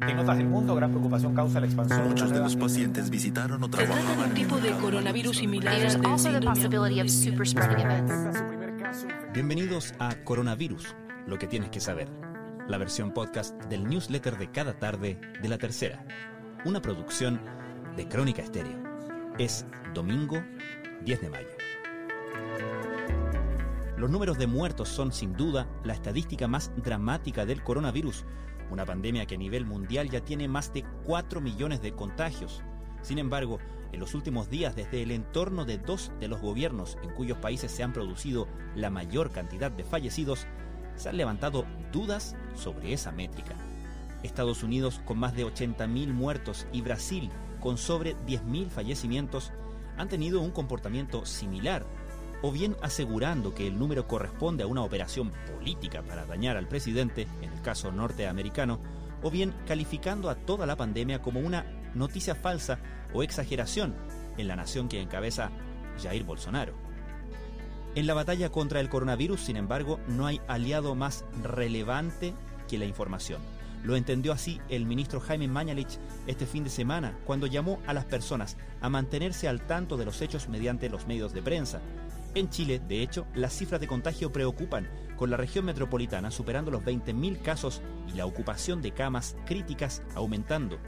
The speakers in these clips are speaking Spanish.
En otras del mundo, gran preocupación causa la expansión de Muchos de los pacientes visitaron o Se trata de trabajaban un tipo de coronavirus similar. Bienvenidos a Coronavirus, lo que tienes que saber, la versión podcast del newsletter de cada tarde de la tercera, una producción de Crónica Estéreo. Es domingo 10 de mayo. Los números de muertos son sin duda la estadística más dramática del coronavirus, una pandemia que a nivel mundial ya tiene más de 4 millones de contagios. Sin embargo, en los últimos días, desde el entorno de dos de los gobiernos en cuyos países se han producido la mayor cantidad de fallecidos, se han levantado dudas sobre esa métrica. Estados Unidos con más de 80.000 muertos y Brasil con sobre 10.000 fallecimientos han tenido un comportamiento similar, o bien asegurando que el número corresponde a una operación política para dañar al presidente, en el caso norteamericano, o bien calificando a toda la pandemia como una noticia falsa o exageración en la nación que encabeza Jair Bolsonaro. En la batalla contra el coronavirus, sin embargo, no hay aliado más relevante que la información. Lo entendió así el ministro Jaime Mañalich este fin de semana, cuando llamó a las personas a mantenerse al tanto de los hechos mediante los medios de prensa. En Chile, de hecho, las cifras de contagio preocupan, con la región metropolitana superando los 20.000 casos y la ocupación de camas críticas aumentando.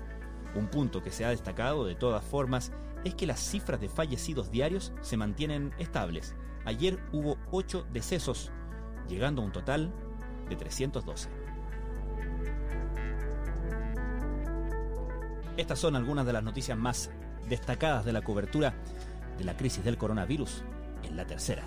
Un punto que se ha destacado de todas formas es que las cifras de fallecidos diarios se mantienen estables. Ayer hubo 8 decesos, llegando a un total de 312. Estas son algunas de las noticias más destacadas de la cobertura de la crisis del coronavirus en la tercera.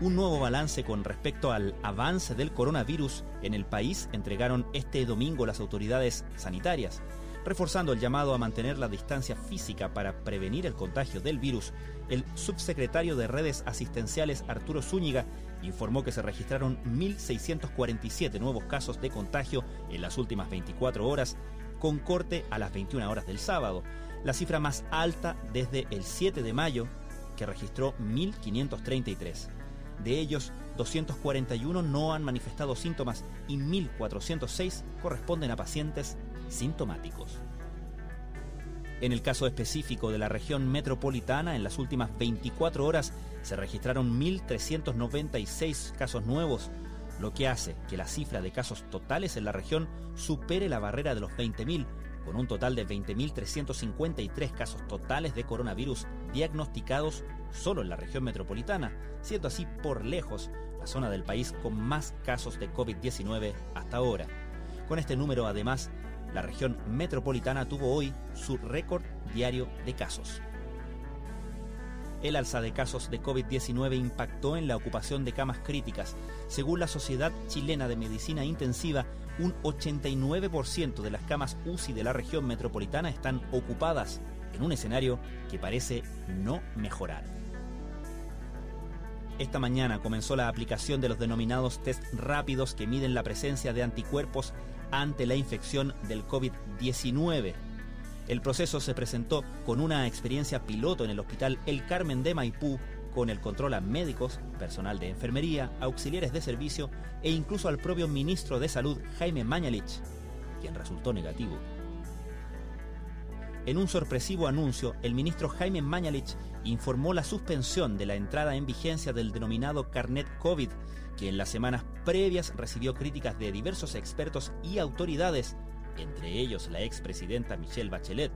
Un nuevo balance con respecto al avance del coronavirus en el país entregaron este domingo las autoridades sanitarias, reforzando el llamado a mantener la distancia física para prevenir el contagio del virus. El subsecretario de redes asistenciales Arturo Zúñiga informó que se registraron 1.647 nuevos casos de contagio en las últimas 24 horas, con corte a las 21 horas del sábado, la cifra más alta desde el 7 de mayo, que registró 1.533. De ellos, 241 no han manifestado síntomas y 1.406 corresponden a pacientes sintomáticos. En el caso específico de la región metropolitana, en las últimas 24 horas se registraron 1.396 casos nuevos, lo que hace que la cifra de casos totales en la región supere la barrera de los 20.000, con un total de 20.353 casos totales de coronavirus diagnosticados solo en la región metropolitana, siendo así por lejos la zona del país con más casos de COVID-19 hasta ahora. Con este número, además, la región metropolitana tuvo hoy su récord diario de casos. El alza de casos de COVID-19 impactó en la ocupación de camas críticas. Según la Sociedad Chilena de Medicina Intensiva, un 89% de las camas UCI de la región metropolitana están ocupadas en un escenario que parece no mejorar. Esta mañana comenzó la aplicación de los denominados test rápidos que miden la presencia de anticuerpos ante la infección del COVID-19. El proceso se presentó con una experiencia piloto en el Hospital El Carmen de Maipú, con el control a médicos, personal de enfermería, auxiliares de servicio e incluso al propio ministro de Salud, Jaime Mañalich, quien resultó negativo. En un sorpresivo anuncio, el ministro Jaime Mañalich informó la suspensión de la entrada en vigencia del denominado Carnet COVID, que en las semanas previas recibió críticas de diversos expertos y autoridades, entre ellos la expresidenta Michelle Bachelet.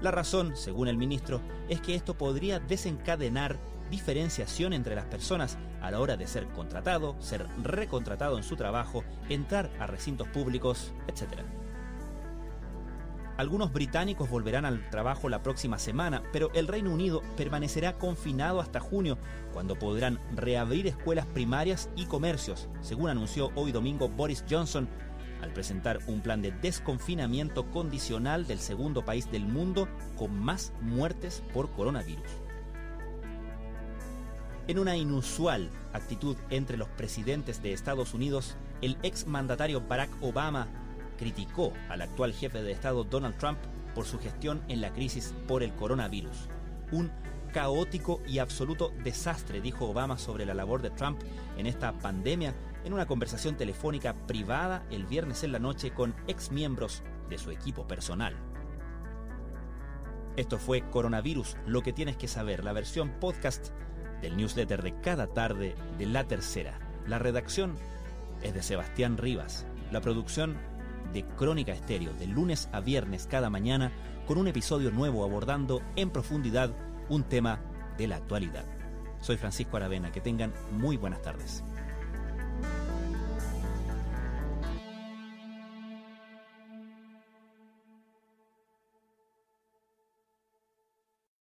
La razón, según el ministro, es que esto podría desencadenar diferenciación entre las personas a la hora de ser contratado, ser recontratado en su trabajo, entrar a recintos públicos, etc. Algunos británicos volverán al trabajo la próxima semana, pero el Reino Unido permanecerá confinado hasta junio, cuando podrán reabrir escuelas primarias y comercios, según anunció hoy domingo Boris Johnson, al presentar un plan de desconfinamiento condicional del segundo país del mundo con más muertes por coronavirus. En una inusual actitud entre los presidentes de Estados Unidos, el ex mandatario Barack Obama criticó al actual jefe de Estado Donald Trump por su gestión en la crisis por el coronavirus. Un caótico y absoluto desastre, dijo Obama sobre la labor de Trump en esta pandemia en una conversación telefónica privada el viernes en la noche con exmiembros de su equipo personal. Esto fue Coronavirus, lo que tienes que saber, la versión podcast del newsletter de cada tarde de La Tercera. La redacción es de Sebastián Rivas, la producción de Crónica Estéreo, de lunes a viernes cada mañana, con un episodio nuevo abordando en profundidad un tema de la actualidad. Soy Francisco Aravena, que tengan muy buenas tardes.